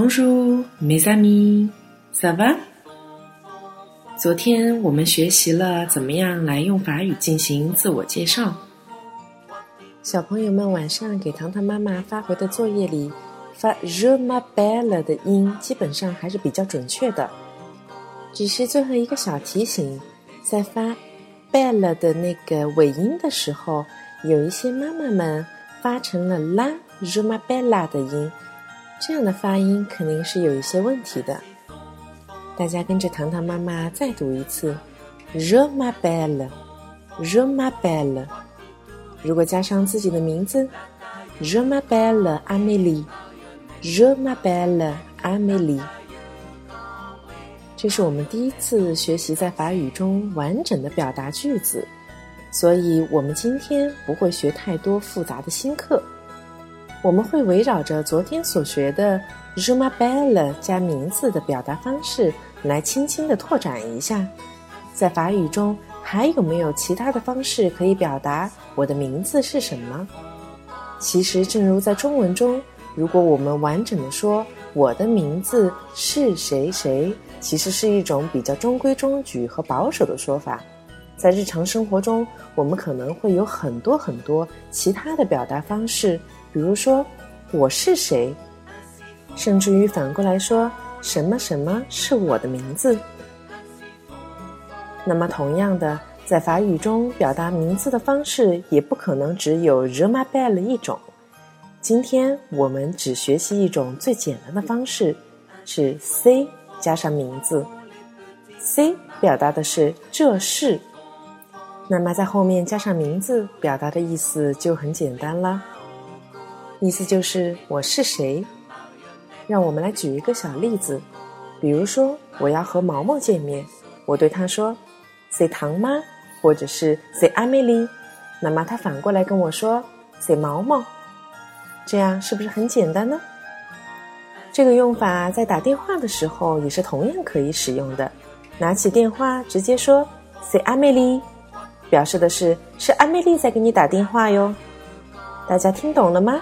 Bonjour, mes amis, ça va？昨天我们学习了怎么样来用法语进行自我介绍。小朋友们晚上给糖糖妈妈发回的作业里，发 je m'appelle 的音基本上还是比较准确的。只是最后一个小提醒，在发 belle 的那个尾音的时候，有一些妈妈们发成了 la je m'appelle 的音。这样的发音肯定是有一些问题的，大家跟着糖糖妈妈再读一次，je m'appelle，je m'appelle。如果加上自己的名字，je m'appelle Amélie，je m'appelle Amélie。这是我们第一次学习在法语中完整的表达句子，所以我们今天不会学太多复杂的新课。我们会围绕着昨天所学的 j u m a b e l l e 加名字的表达方式来轻轻的拓展一下，在法语中还有没有其他的方式可以表达我的名字是什么？其实，正如在中文中，如果我们完整的说我的名字是谁谁，其实是一种比较中规中矩和保守的说法。在日常生活中，我们可能会有很多很多其他的表达方式。比如说，我是谁，甚至于反过来说，什么什么是我的名字。那么，同样的，在法语中表达名字的方式也不可能只有 je m'appelle 一种。今天我们只学习一种最简单的方式，是 c 加上名字。c 表达的是这是，那么在后面加上名字，表达的意思就很简单了。意思就是我是谁？让我们来举一个小例子，比如说我要和毛毛见面，我对他说：“say 糖妈”或者是 “say 阿美丽”，那么他反过来跟我说 “say 毛毛”，这样是不是很简单呢？这个用法在打电话的时候也是同样可以使用的。拿起电话直接说 “say 阿美丽”，表示的是是阿美丽在给你打电话哟。大家听懂了吗？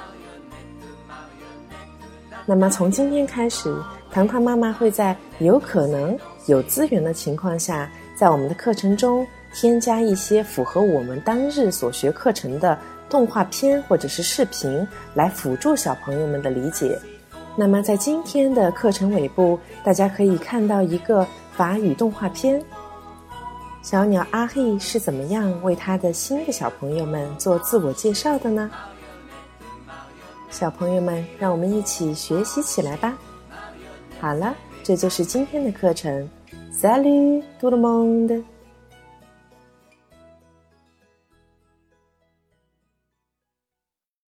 那么从今天开始，糖糖妈妈会在有可能有资源的情况下，在我们的课程中添加一些符合我们当日所学课程的动画片或者是视频，来辅助小朋友们的理解。那么在今天的课程尾部，大家可以看到一个法语动画片。小鸟阿黑是怎么样为他的新的小朋友们做自我介绍的呢？小朋友们，让我们一起学习起来吧！好了，这就是今天的课程。Salut tout le monde！